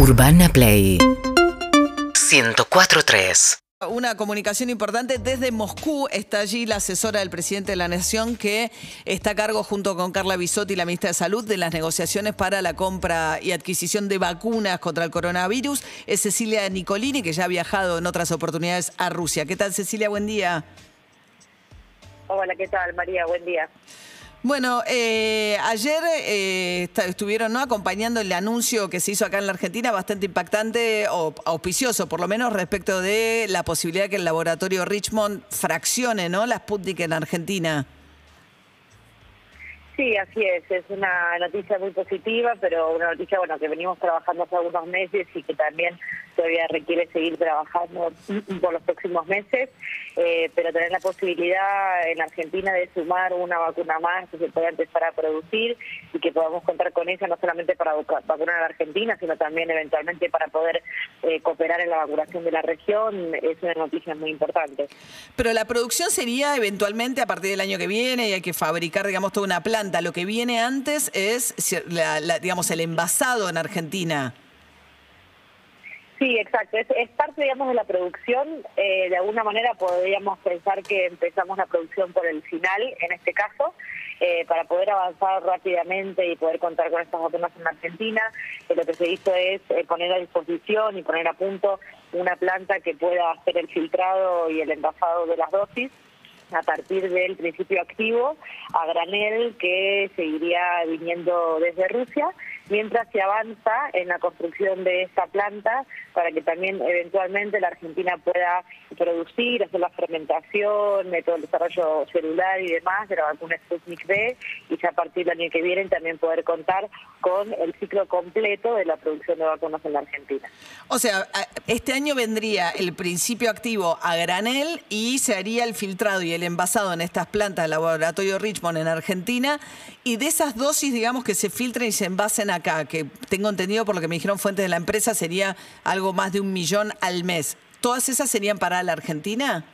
Urbana Play 104.3 Una comunicación importante desde Moscú. Está allí la asesora del presidente de la Nación que está a cargo junto con Carla Bisotti, la ministra de Salud, de las negociaciones para la compra y adquisición de vacunas contra el coronavirus. Es Cecilia Nicolini, que ya ha viajado en otras oportunidades a Rusia. ¿Qué tal, Cecilia? Buen día. Hola, ¿qué tal, María? Buen día. Bueno, eh, ayer eh, estuvieron ¿no? acompañando el anuncio que se hizo acá en la Argentina, bastante impactante o auspicioso, por lo menos respecto de la posibilidad que el laboratorio Richmond fraccione ¿no? la Sputnik en Argentina. Sí, así es. Es una noticia muy positiva, pero una noticia bueno que venimos trabajando hace algunos meses y que también todavía requiere seguir trabajando por los próximos meses. Eh, pero tener la posibilidad en Argentina de sumar una vacuna más que se pueda empezar a producir y que podamos contar con ella no solamente para vacu- vacunar a la Argentina, sino también eventualmente para poder eh, cooperar en la vacunación de la región, es una noticia muy importante. Pero la producción sería eventualmente a partir del año que viene y hay que fabricar, digamos, toda una planta. Lo que viene antes es, la- la- digamos, el envasado en Argentina. Sí, exacto. Es, es parte, digamos, de la producción. Eh, de alguna manera podríamos pensar que empezamos la producción por el final, en este caso, eh, para poder avanzar rápidamente y poder contar con estas vacunas en Argentina. Eh, lo que se hizo es eh, poner a disposición y poner a punto una planta que pueda hacer el filtrado y el envasado de las dosis a partir del principio activo a granel que seguiría viniendo desde Rusia, mientras se avanza en la construcción de esta planta para que también eventualmente la Argentina pueda producir, hacer la fermentación, de todo el desarrollo celular y demás de la vacuna Sputnik V y ya a partir del año que viene también poder contar con el ciclo completo de la producción de vacunas en la Argentina. O sea, a- este año vendría el principio activo a granel y se haría el filtrado y el envasado en estas plantas del laboratorio Richmond en Argentina. Y de esas dosis, digamos, que se filtren y se envasen acá, que tengo entendido por lo que me dijeron fuentes de la empresa, sería algo más de un millón al mes. ¿Todas esas serían para la Argentina?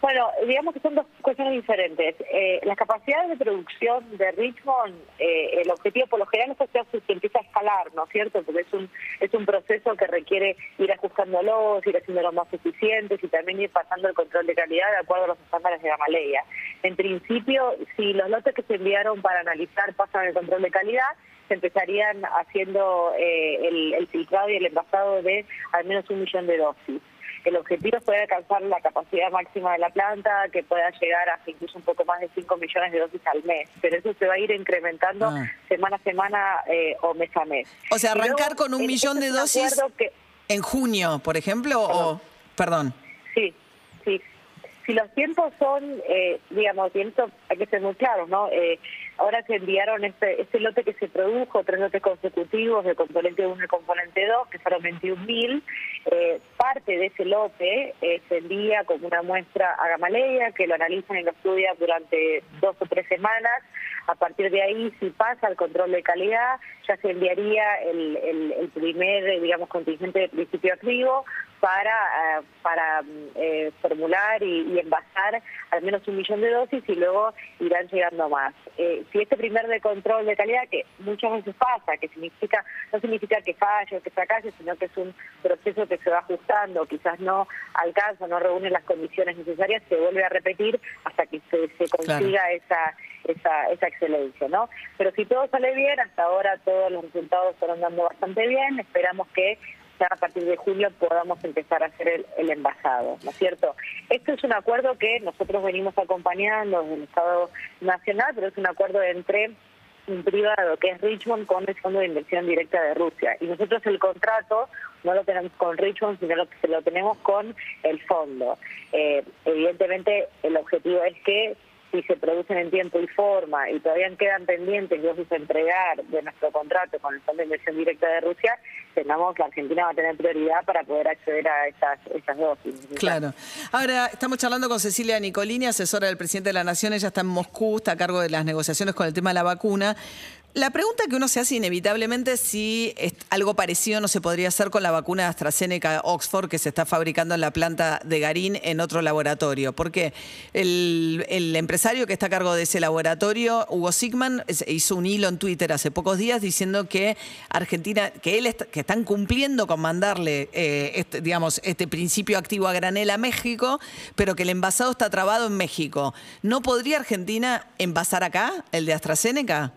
Bueno, digamos que son dos cuestiones diferentes. Eh, las capacidades de producción de Richmond, eh, el objetivo por lo general es que se empieza a escalar, ¿no es cierto? Porque es un es un proceso que requiere ir ajustándolos, ir haciéndolos más eficientes y también ir pasando el control de calidad de acuerdo a los estándares de Gamaleya. En principio, si los lotes que se enviaron para analizar pasan el control de calidad, se empezarían haciendo eh, el, el filtrado y el envasado de al menos un millón de dosis. El objetivo es poder alcanzar la capacidad máxima de la planta, que pueda llegar hasta incluso un poco más de 5 millones de dosis al mes. Pero eso se va a ir incrementando Ah. semana a semana eh, o mes a mes. O sea, arrancar luego, con un millón de dosis que- en junio, por ejemplo, o... Perdón. Sí. Si los tiempos son, eh, digamos, y hay que ser muy claros, ¿no? Eh, ahora se enviaron este, este lote que se produjo, tres lotes consecutivos de componente 1 y componente 2, que fueron 21.000. Eh, parte de ese lote eh, se envía como una muestra a Gamaleya, que lo analizan y lo estudian durante dos o tres semanas. A partir de ahí, si pasa el control de calidad, ya se enviaría el, el- el primer, eh, digamos, contingente de principio activo para, eh, para eh, formular y, y envasar al menos un millón de dosis y luego irán llegando más. Eh, si este primer de control de calidad, que muchas veces pasa, que significa no significa que falle o que fracase, sino que es un proceso que se va ajustando, quizás no alcanza, no reúne las condiciones necesarias, se vuelve a repetir hasta que se, se consiga esa, esa, esa excelencia, ¿no? Pero si todo sale bien, hasta ahora todos los resultados están dando bastante bien, esperamos que ya a partir de julio podamos empezar a hacer el, el envasado, ¿no es cierto? Esto es un acuerdo que nosotros venimos acompañando desde el Estado Nacional, pero es un acuerdo entre un privado que es Richmond con el Fondo de Inversión Directa de Rusia. Y nosotros el contrato no lo tenemos con Richmond, sino que lo tenemos con el fondo. Eh, evidentemente el objetivo es que si se producen en tiempo y forma y todavía quedan pendientes dosis a entregar de nuestro contrato con el Fondo de Inversión Directa de Rusia, tengamos la Argentina va a tener prioridad para poder acceder a esas, esas dosis. Claro. Ahora, estamos charlando con Cecilia Nicolini, asesora del presidente de la Nación. Ella está en Moscú, está a cargo de las negociaciones con el tema de la vacuna. La pregunta que uno se hace inevitablemente es si algo parecido no se podría hacer con la vacuna de AstraZeneca Oxford que se está fabricando en la planta de Garín en otro laboratorio. Porque el, empresario que está a cargo de ese laboratorio, Hugo Sigman, hizo un hilo en Twitter hace pocos días diciendo que Argentina, que él que están cumpliendo con mandarle eh, este, digamos, este principio activo a granel a México, pero que el envasado está trabado en México. ¿No podría Argentina envasar acá el de AstraZeneca?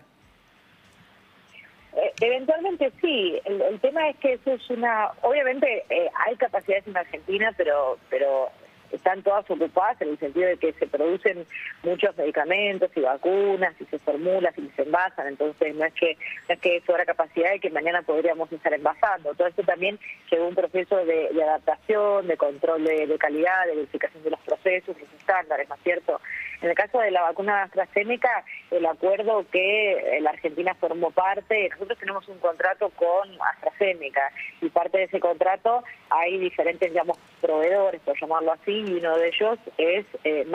Eventualmente sí. El, tema es que eso es una. Obviamente eh, hay capacidades en Argentina, pero pero están todas ocupadas en el sentido de que se producen muchos medicamentos y vacunas y se formulan y se envasan, entonces no es que no es que sobra capacidad y que mañana podríamos estar envasando. Todo esto también lleva un proceso de, adaptación, de control de, calidad, de verificación de los procesos, los estándares, ¿no es cierto? En el caso de la vacuna AstraZeneca, el acuerdo que la Argentina formó parte, nosotros tenemos un contrato con AstraZeneca y parte de ese contrato hay diferentes, digamos, proveedores, por llamarlo así, y uno de ellos es eh,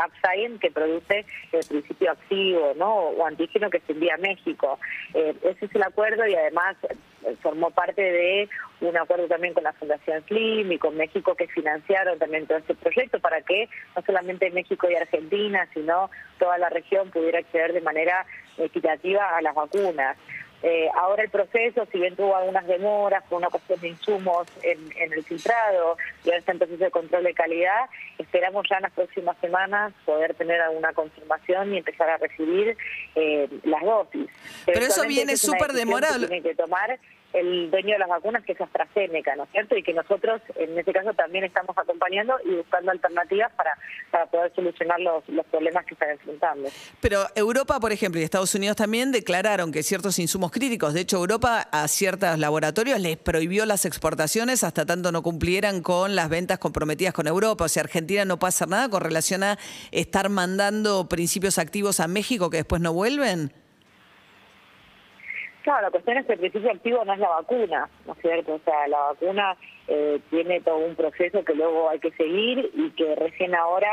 que produce el principio activo, ¿no? O antígeno que se envía a México. Eh, ese es el acuerdo y además eh, formó parte de un acuerdo también con la Fundación Slim y con México que financiaron también todo este proyecto para que no solamente México y Argentina, sino toda la región pudiera acceder de manera equitativa a las vacunas. Eh, ahora el proceso, si bien tuvo algunas demoras por una cuestión de insumos en, el filtrado y ahora está en proceso de control de calidad, esperamos ya en las próximas semanas poder tener alguna confirmación y empezar a recibir eh, las dosis. Pero eso viene súper demorado. Que tiene que tomar el dueño de las vacunas, que es AstraZeneca, ¿no es cierto? Y que nosotros, en este caso, también estamos acompañando y buscando alternativas para, para poder solucionar los, los problemas que están enfrentando. Pero Europa, por ejemplo, y Estados Unidos también declararon que ciertos insumos críticos, de hecho, Europa a ciertos laboratorios les prohibió las exportaciones hasta tanto no cumplieran con las ventas comprometidas con Europa. O sea, Argentina no puede hacer nada con relación a estar mandando principios activos a México que después no vuelven. Claro, la cuestión es que el principio activo no es la vacuna, ¿no es cierto? O sea, la vacuna eh, tiene todo un proceso que luego hay que seguir y que recién ahora,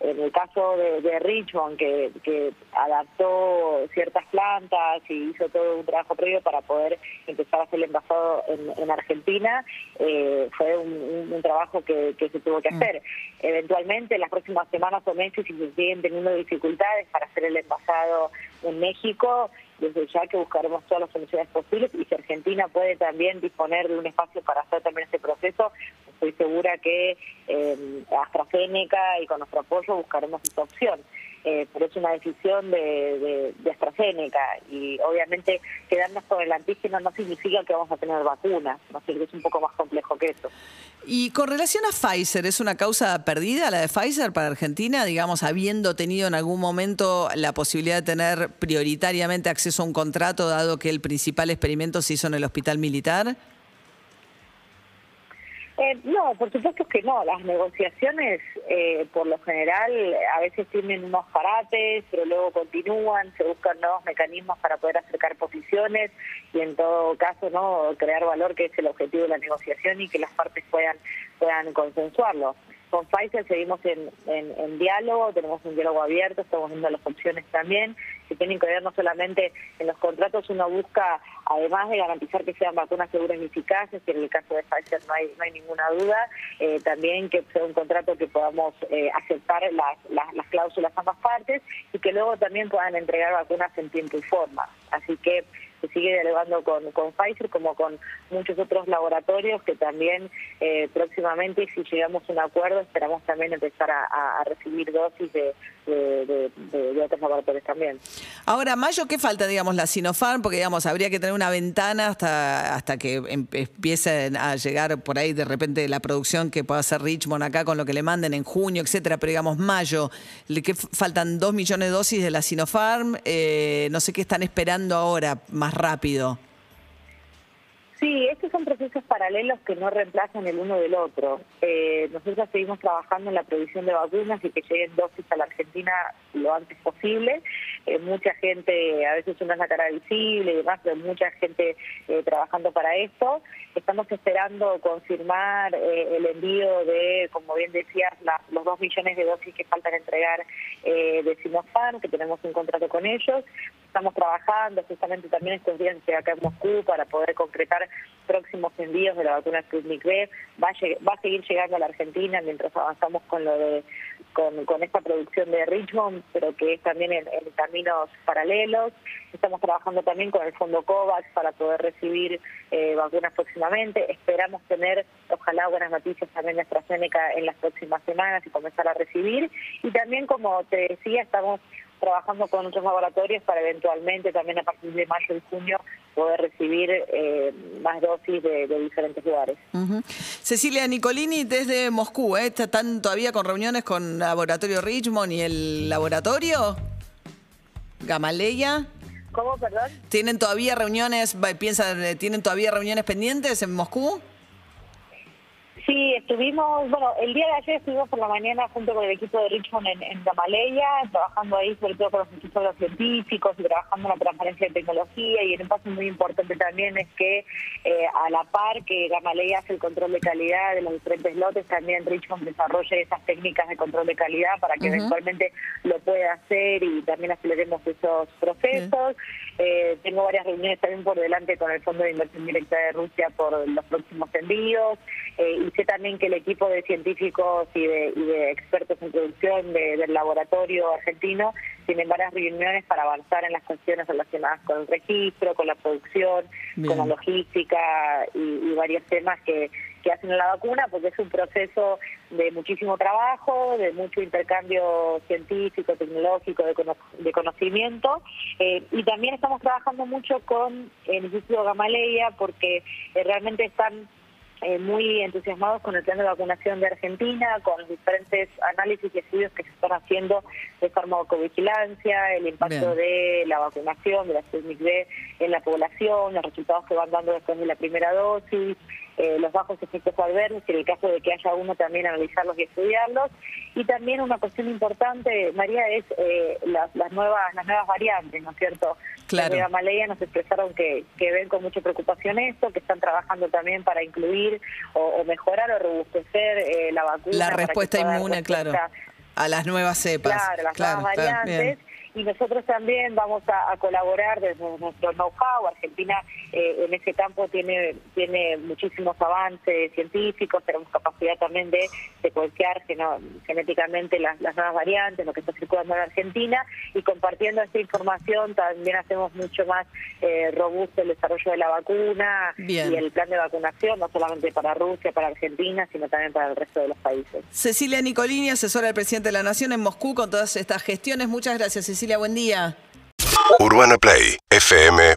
en el caso de, Richmond, que, que, adaptó ciertas plantas y hizo todo un trabajo previo para poder empezar a hacer el envasado en, Argentina, eh, fue un, trabajo que, que, se tuvo que mm. hacer. Eventualmente, en las próximas semanas o meses, si se siguen teniendo dificultades para hacer el envasado en México, desde ya que buscaremos todas las soluciones posibles y si Argentina puede también disponer de un espacio para hacer también este proceso, estoy segura que eh, AstraZeneca y con nuestro apoyo buscaremos esa opción. Eh, pero es una decisión de, de, y obviamente quedarnos con el antígeno no significa que vamos a tener vacuna, ¿no? es un poco más complejo que eso. Y con relación a Pfizer, ¿es una causa perdida la de Pfizer para Argentina, digamos, habiendo tenido en algún momento la posibilidad de tener prioritariamente acceso a un contrato, dado que el principal experimento se hizo en el hospital militar? Eh, no, por supuesto que no. Las negociaciones, eh, por lo general, a veces tienen unos parates, pero luego continúan, se buscan nuevos mecanismos para poder acercar posiciones y, en todo caso, no crear valor, que es el objetivo de la negociación y que las partes puedan puedan consensuarlo. Con Pfizer seguimos en, en, diálogo, tenemos un diálogo abierto, estamos viendo las opciones también, que tienen que ver no solamente en los contratos, uno busca, además de garantizar que sean vacunas seguras y eficaces, que en el caso de Pfizer no hay, no hay ninguna duda, eh, también que sea un contrato que podamos eh, aceptar las, las, las cláusulas ambas partes y que luego también puedan entregar vacunas en tiempo y forma. Así que se sigue dialogando con, con Pfizer como con muchos otros laboratorios que también eh, próximamente, si llegamos a un acuerdo, esperamos también empezar a, recibir dosis de, de, otros laboratorios también. Ahora, Mayo, ¿qué falta, digamos, la Sinopharm? Porque, digamos, habría que tener una ventana hasta, hasta que em, empiecen a llegar por ahí de repente la producción que pueda hacer Richmond acá con lo que le manden en junio, etcétera. Pero, digamos, Mayo, que faltan dos millones de dosis de la Sinopharm. Eh, no sé qué están esperando ahora, rápido. Sí, estos son procesos paralelos que no reemplazan el uno del otro. Eh, nosotros seguimos trabajando en la provisión de vacunas y que lleguen dosis a la Argentina lo antes posible. Eh, mucha gente, a veces una es la cara visible y demás, pero mucha gente eh, trabajando para esto. Estamos esperando confirmar eh, el envío de, como bien decías, los dos millones de dosis que faltan entregar de Sinopharm, que tenemos un contrato con ellos estamos trabajando, justamente también estos días acá en Moscú para poder concretar próximos envíos de la vacuna Sputnik V. Va a, va a seguir llegando a la Argentina mientras avanzamos con lo de con, con esta producción de Richmond, pero que es también en, caminos paralelos. Estamos trabajando también con el Fondo COVAX para poder recibir eh, vacunas próximamente. Esperamos tener, ojalá, buenas noticias también de AstraZeneca en las próximas semanas y comenzar a recibir. Y también, como te decía, estamos trabajando con otros laboratorios para eventualmente también a partir de mayo y junio poder recibir eh, más dosis de, diferentes lugares. Cecilia Nicolini desde Moscú, ¿eh? ¿están todavía con reuniones con Laboratorio Richmond y el laboratorio? Gamaleya. ¿Cómo, perdón? ¿Tienen todavía reuniones, piensan, tienen todavía reuniones pendientes en Moscú? Sí, estuvimos, bueno, el día de ayer estuvimos por la mañana junto con el equipo de Richmond en, en Gamaleya, trabajando ahí sobre todo con los institutos científicos y trabajando en la transferencia de tecnología y en un paso muy importante también es que eh, a la par que Gamaleya hace el control de calidad de los diferentes lotes, también Richmond desarrolle esas técnicas de control de calidad para que eventualmente lo pueda hacer y también aceleremos esos procesos. Eh, tengo varias reuniones también por delante con el Fondo de Inversión Directa de Rusia por los próximos envíos. Eh, y sé también que el equipo de científicos y de, expertos en producción del laboratorio argentino tienen varias reuniones para avanzar en las cuestiones relacionadas con el registro, con la producción, con la logística y, varios temas que, hacen la vacuna, porque es un proceso de muchísimo trabajo, de mucho intercambio científico, tecnológico, de, conocimiento. Eh, y también estamos trabajando mucho con el Instituto Gamaleya porque eh, realmente están eh, muy entusiasmados con el plan de vacunación de Argentina, con los diferentes análisis y estudios que se están haciendo de farmacovigilancia, el impacto de la vacunación, de la Sputnik V en la población, los resultados que van dando después de la primera dosis, eh, los bajos efectos adversos y en el caso de que haya uno también analizarlos y estudiarlos. Y también una cuestión importante, María, es eh, las, nuevas las nuevas variantes, ¿no es cierto? Claro. De Maleya nos expresaron que, que ven con mucha preocupación esto, que están trabajando también para incluir o, mejorar o robustecer eh, la vacuna. La respuesta inmune, claro. A las nuevas cepas. Claro, las nuevas variantes y nosotros también vamos a, colaborar desde nuestro know-how. Argentina eh, en ese campo tiene tiene muchísimos avances científicos, tenemos capacidad también de secuenciar genéticamente las, nuevas variantes, lo que está circulando en Argentina, y compartiendo esta información también hacemos mucho más eh, robusto el desarrollo de la vacuna y el plan de vacunación, no solamente para Rusia, para Argentina, sino también para el resto de los países. Cecilia Nicolini, asesora del presidente de la Nación en Moscú, con todas estas gestiones. Muchas gracias, Cecilia buen día. Urbana Play, FM.